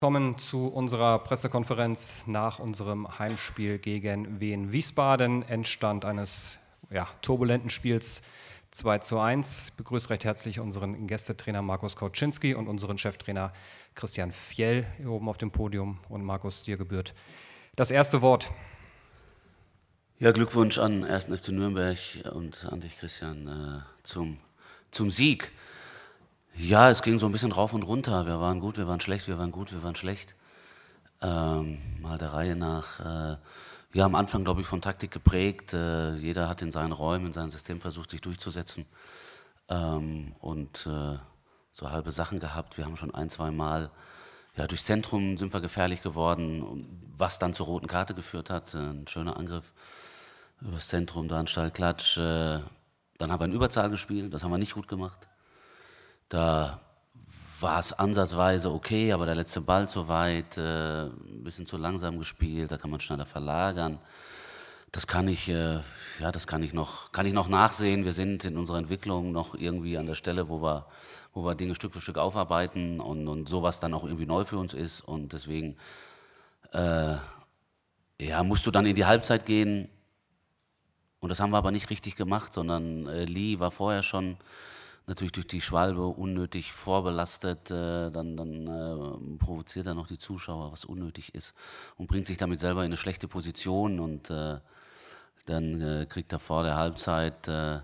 kommen zu unserer Pressekonferenz nach unserem Heimspiel gegen Wien Wiesbaden. Endstand eines ja, turbulenten Spiels 2 zu 1. Ich begrüße recht herzlich unseren Gästetrainer Markus Kauczynski und unseren Cheftrainer Christian Fjell hier oben auf dem Podium. Und Markus, dir gebührt das erste Wort. Ja, Glückwunsch an 1. FC Nürnberg und an dich, Christian, äh, zum, zum Sieg. Ja, es ging so ein bisschen rauf und runter. Wir waren gut, wir waren schlecht, wir waren gut, wir waren schlecht. Ähm, mal der Reihe nach. Äh, ja, am Anfang, glaube ich, von Taktik geprägt. Äh, jeder hat in seinen Räumen, in seinem System versucht, sich durchzusetzen. Ähm, und äh, so halbe Sachen gehabt. Wir haben schon ein, zwei Mal, ja, durchs Zentrum sind wir gefährlich geworden, was dann zur roten Karte geführt hat. Ein schöner Angriff übers Zentrum, da ein Stallklatsch. Äh, dann haben wir in Überzahl gespielt, das haben wir nicht gut gemacht. Da war es ansatzweise okay, aber der letzte Ball zu weit, äh, ein bisschen zu langsam gespielt, da kann man schneller verlagern. Das kann ich, äh, ja, das kann ich noch, kann ich noch nachsehen. Wir sind in unserer Entwicklung noch irgendwie an der Stelle, wo wir, wo wir Dinge Stück für Stück aufarbeiten und, und sowas dann auch irgendwie neu für uns ist. Und deswegen, äh, ja, musst du dann in die Halbzeit gehen. Und das haben wir aber nicht richtig gemacht, sondern äh, Lee war vorher schon natürlich durch die Schwalbe unnötig vorbelastet, äh, dann, dann äh, provoziert er noch die Zuschauer, was unnötig ist und bringt sich damit selber in eine schlechte Position und äh, dann äh, kriegt er vor der Halbzeit, äh,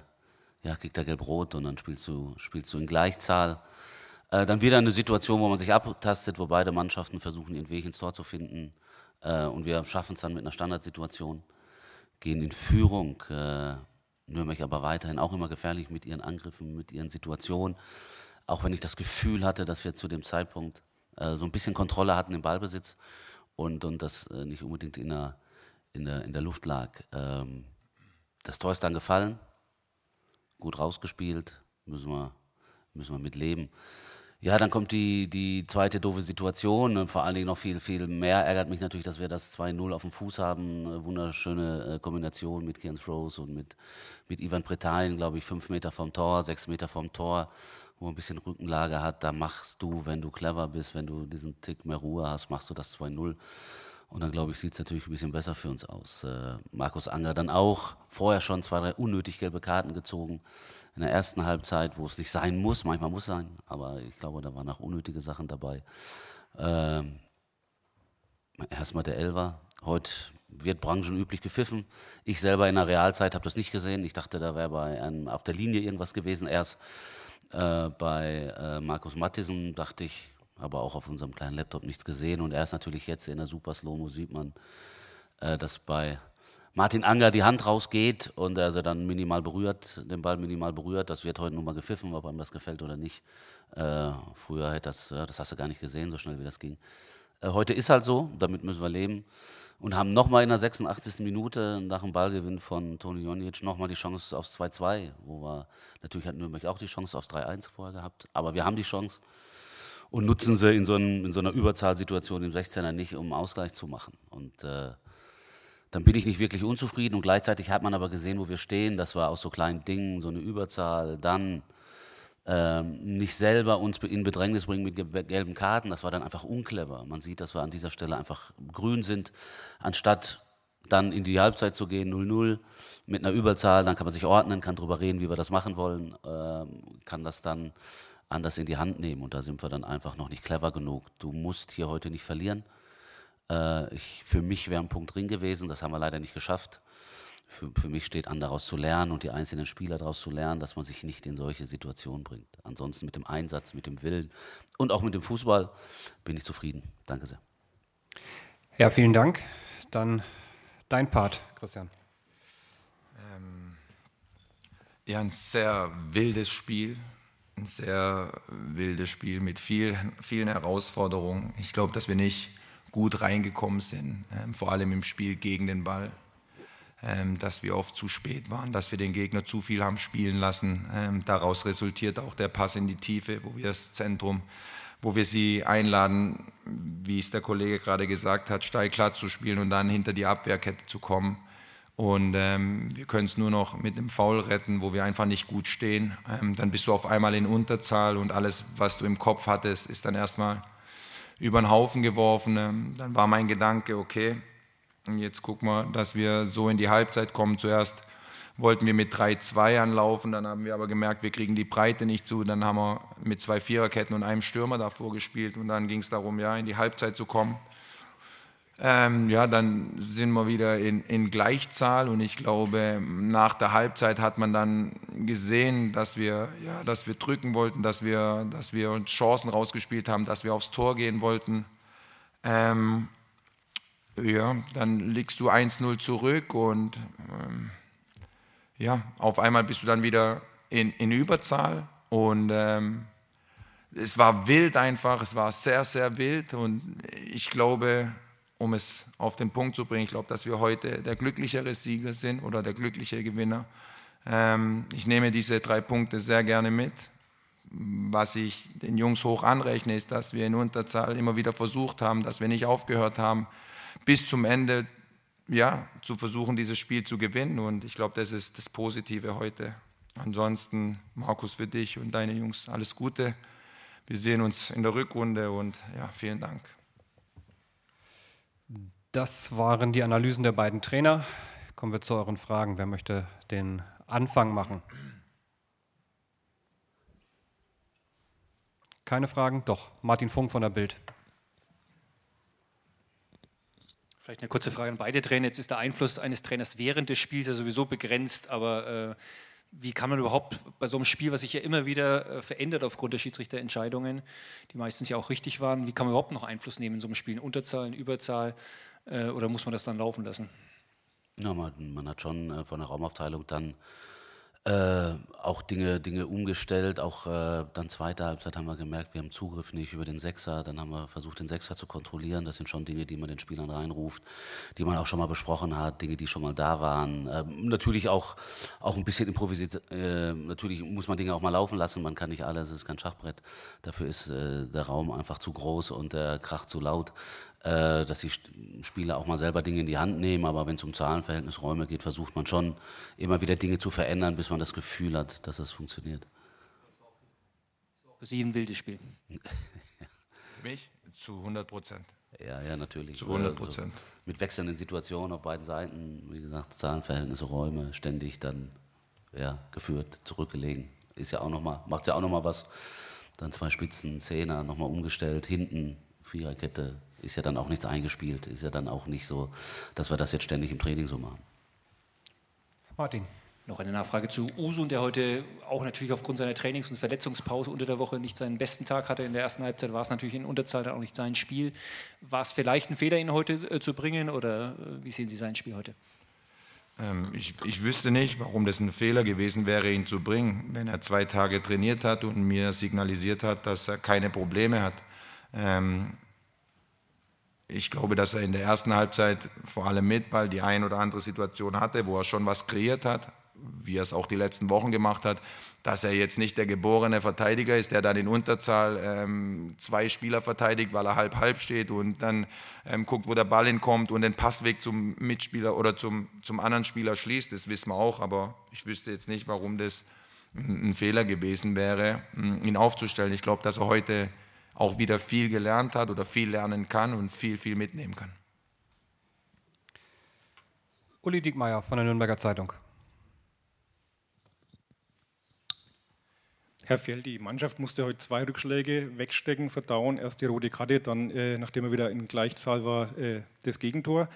ja, kriegt er gelb-rot und dann spielst du, spielst du in Gleichzahl. Äh, dann wieder eine Situation, wo man sich abtastet, wo beide Mannschaften versuchen, ihren Weg ins Tor zu finden und wir schaffen es dann mit einer Standardsituation, gehen in Führung, Nürnberg aber weiterhin auch immer gefährlich mit ihren Angriffen, mit ihren Situationen. Auch wenn ich das Gefühl hatte, dass wir zu dem Zeitpunkt äh, so ein bisschen Kontrolle hatten im Ballbesitz und, und das äh, nicht unbedingt in der, in der, in der Luft lag. Ähm, das Tor ist dann gefallen, gut rausgespielt, müssen wir, müssen wir mit leben. Ja, dann kommt die, die zweite doofe Situation und vor allen Dingen noch viel, viel mehr ärgert mich natürlich, dass wir das 2-0 auf dem Fuß haben. Wunderschöne äh, Kombination mit Kian Rose und mit, mit Ivan Pretain, glaube ich, fünf Meter vom Tor, sechs Meter vom Tor, wo ein bisschen Rückenlage hat. Da machst du, wenn du clever bist, wenn du diesen Tick mehr Ruhe hast, machst du das 2-0. Und dann, glaube ich, sieht es natürlich ein bisschen besser für uns aus. Äh, Markus Anger dann auch vorher schon zwei, drei unnötig gelbe Karten gezogen in der ersten Halbzeit, wo es nicht sein muss, manchmal muss sein, aber ich glaube, da waren auch unnötige Sachen dabei. Ähm, Erstmal der Elver. Heute wird branchenüblich gepfiffen. Ich selber in der Realzeit habe das nicht gesehen. Ich dachte, da wäre bei einem auf der Linie irgendwas gewesen. Erst äh, bei äh, Markus Mattisen dachte ich, aber auch auf unserem kleinen Laptop nichts gesehen. Und erst natürlich jetzt in der Super Slow-Mo sieht man, äh, dass bei Martin Anger die Hand rausgeht und er sie dann minimal berührt, den Ball minimal berührt. Das wird heute nun mal gepfiffen, ob einem das gefällt oder nicht. Äh, früher hätte das, das hast du gar nicht gesehen, so schnell wie das ging. Äh, heute ist halt so, damit müssen wir leben. Und haben nochmal in der 86. Minute nach dem Ballgewinn von Toni Jonic nochmal die Chance aufs 2-2, wo wir, natürlich hat Nürnberg auch die Chance aufs 3-1 vorher gehabt, aber wir haben die Chance und nutzen sie in so, einem, in so einer Überzahlsituation im 16er nicht, um Ausgleich zu machen. Und äh, dann bin ich nicht wirklich unzufrieden und gleichzeitig hat man aber gesehen, wo wir stehen. Das war aus so kleinen Dingen, so eine Überzahl. Dann ähm, nicht selber uns in Bedrängnis bringen mit gelben Karten. Das war dann einfach unclever. Man sieht, dass wir an dieser Stelle einfach grün sind, anstatt dann in die Halbzeit zu gehen, 0-0 mit einer Überzahl. Dann kann man sich ordnen, kann darüber reden, wie wir das machen wollen, ähm, kann das dann anders in die Hand nehmen. Und da sind wir dann einfach noch nicht clever genug. Du musst hier heute nicht verlieren. Äh, ich, für mich wäre ein Punkt drin gewesen, das haben wir leider nicht geschafft. Für, für mich steht an, daraus zu lernen und die einzelnen Spieler daraus zu lernen, dass man sich nicht in solche Situationen bringt. Ansonsten mit dem Einsatz, mit dem Willen und auch mit dem Fußball bin ich zufrieden. Danke sehr. Ja, vielen Dank. Dann dein Part, Christian. Ähm, ja, ein sehr wildes Spiel. Ein sehr wildes Spiel mit viel, vielen Herausforderungen. Ich glaube, dass wir nicht gut reingekommen sind, ähm, vor allem im Spiel gegen den Ball, ähm, dass wir oft zu spät waren, dass wir den Gegner zu viel haben spielen lassen. Ähm, daraus resultiert auch der Pass in die Tiefe, wo wir das Zentrum, wo wir sie einladen, wie es der Kollege gerade gesagt hat, steil klar zu spielen und dann hinter die Abwehrkette zu kommen. Und ähm, wir können es nur noch mit einem Foul retten, wo wir einfach nicht gut stehen. Ähm, dann bist du auf einmal in Unterzahl und alles, was du im Kopf hattest, ist dann erstmal über den Haufen geworfen. Ähm, dann war mein Gedanke, okay, jetzt gucken wir, dass wir so in die Halbzeit kommen. Zuerst wollten wir mit 3-2 anlaufen, dann haben wir aber gemerkt, wir kriegen die Breite nicht zu. Dann haben wir mit zwei Viererketten und einem Stürmer davor gespielt und dann ging es darum, ja, in die Halbzeit zu kommen. Ähm, ja, dann sind wir wieder in, in, Gleichzahl und ich glaube, nach der Halbzeit hat man dann gesehen, dass wir, ja, dass wir drücken wollten, dass wir, dass wir uns Chancen rausgespielt haben, dass wir aufs Tor gehen wollten. Ähm, ja, dann liegst du 1-0 zurück und ähm, ja, auf einmal bist du dann wieder in, in Überzahl und ähm, es war wild einfach, es war sehr, sehr wild und ich glaube, um es auf den Punkt zu bringen, ich glaube, dass wir heute der glücklichere Sieger sind oder der glückliche Gewinner. Ähm, ich nehme diese drei Punkte sehr gerne mit. Was ich den Jungs hoch anrechne, ist, dass wir in Unterzahl immer wieder versucht haben, dass wir nicht aufgehört haben, bis zum Ende ja, zu versuchen, dieses Spiel zu gewinnen. Und ich glaube, das ist das Positive heute. Ansonsten, Markus, für dich und deine Jungs alles Gute. Wir sehen uns in der Rückrunde und ja, vielen Dank. Das waren die Analysen der beiden Trainer. Kommen wir zu euren Fragen. Wer möchte den Anfang machen? Keine Fragen? Doch. Martin Funk von der Bild. Vielleicht eine kurze Frage an beide Trainer. Jetzt ist der Einfluss eines Trainers während des Spiels ja sowieso begrenzt, aber äh, wie kann man überhaupt bei so einem Spiel, was sich ja immer wieder äh, verändert aufgrund der Schiedsrichterentscheidungen, die meistens ja auch richtig waren, wie kann man überhaupt noch Einfluss nehmen in so einem Spiel? In Unterzahl, in Überzahl? Äh, oder muss man das dann laufen lassen? Ja, man, man hat schon äh, von der Raumaufteilung dann äh, auch Dinge, Dinge umgestellt. Auch äh, dann zweite Halbzeit haben wir gemerkt, wir haben Zugriff nicht über den Sechser. Dann haben wir versucht, den Sechser zu kontrollieren. Das sind schon Dinge, die man den Spielern reinruft, die man auch schon mal besprochen hat, Dinge, die schon mal da waren. Äh, natürlich auch, auch ein bisschen improvisiert. Äh, natürlich muss man Dinge auch mal laufen lassen. Man kann nicht alles, es ist kein Schachbrett. Dafür ist äh, der Raum einfach zu groß und der Krach zu laut. Äh, dass die Spieler auch mal selber Dinge in die Hand nehmen, aber wenn es um Zahlenverhältnis Räume geht, versucht man schon immer wieder Dinge zu verändern, bis man das Gefühl hat, dass das funktioniert. Für Sie ein wildes Spiel. Für mich zu 100 Prozent. Ja, ja, natürlich. Zu 100 Prozent. Also mit wechselnden Situationen auf beiden Seiten, wie gesagt, Zahlenverhältnisse, Räume, ständig dann ja, geführt, zurückgelegen. Ist ja auch noch mal, macht ja auch nochmal was. Dann zwei Spitzen, Zehner, nochmal umgestellt, hinten, Viererkette, ist ja dann auch nichts eingespielt. Ist ja dann auch nicht so, dass wir das jetzt ständig im Training so machen. Martin. Noch eine Nachfrage zu Usun, der heute auch natürlich aufgrund seiner Trainings- und Verletzungspause unter der Woche nicht seinen besten Tag hatte. In der ersten Halbzeit war es natürlich in Unterzahl dann auch nicht sein Spiel. War es vielleicht ein Fehler, ihn heute äh, zu bringen oder äh, wie sehen Sie sein Spiel heute? Ähm, ich, ich wüsste nicht, warum das ein Fehler gewesen wäre, ihn zu bringen, wenn er zwei Tage trainiert hat und mir signalisiert hat, dass er keine Probleme hat. Ähm, ich glaube, dass er in der ersten Halbzeit vor allem mit Ball die ein oder andere Situation hatte, wo er schon was kreiert hat, wie er es auch die letzten Wochen gemacht hat, dass er jetzt nicht der geborene Verteidiger ist, der dann in Unterzahl ähm, zwei Spieler verteidigt, weil er halb-halb steht und dann ähm, guckt, wo der Ball hinkommt und den Passweg zum Mitspieler oder zum, zum anderen Spieler schließt. Das wissen wir auch, aber ich wüsste jetzt nicht, warum das ein Fehler gewesen wäre, ihn aufzustellen. Ich glaube, dass er heute auch wieder viel gelernt hat oder viel lernen kann und viel, viel mitnehmen kann. Uli Diekmeyer von der Nürnberger Zeitung. Herr Fjell, die Mannschaft musste heute zwei Rückschläge wegstecken, verdauen. Erst die rote Karte, dann, äh, nachdem er wieder in Gleichzahl war, äh, das Gegentor.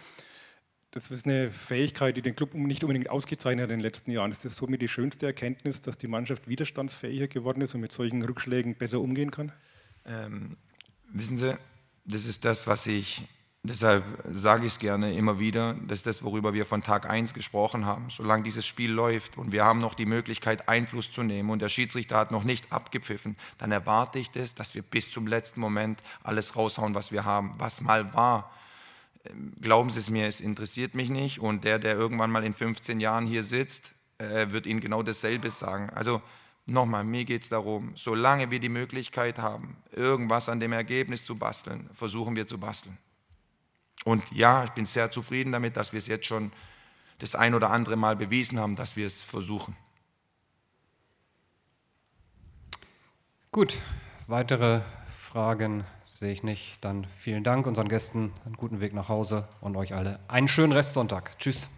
Das ist eine Fähigkeit, die den Club nicht unbedingt ausgezeichnet hat in den letzten Jahren. Das ist somit die schönste Erkenntnis, dass die Mannschaft widerstandsfähiger geworden ist und mit solchen Rückschlägen besser umgehen kann? Ähm, wissen Sie, das ist das, was ich, deshalb sage ich es gerne immer wieder, das ist das, worüber wir von Tag 1 gesprochen haben. Solange dieses Spiel läuft und wir haben noch die Möglichkeit, Einfluss zu nehmen und der Schiedsrichter hat noch nicht abgepfiffen, dann erwarte ich das, dass wir bis zum letzten Moment alles raushauen, was wir haben, was mal war. Ähm, glauben Sie es mir, es interessiert mich nicht und der, der irgendwann mal in 15 Jahren hier sitzt, äh, wird Ihnen genau dasselbe sagen. Also Nochmal, mir geht es darum, solange wir die Möglichkeit haben, irgendwas an dem Ergebnis zu basteln, versuchen wir zu basteln. Und ja, ich bin sehr zufrieden damit, dass wir es jetzt schon das ein oder andere Mal bewiesen haben, dass wir es versuchen. Gut, weitere Fragen Sehe ich nicht. Dann vielen Dank unseren Gästen, einen guten Weg nach Hause und euch alle einen schönen Restsonntag. Tschüss.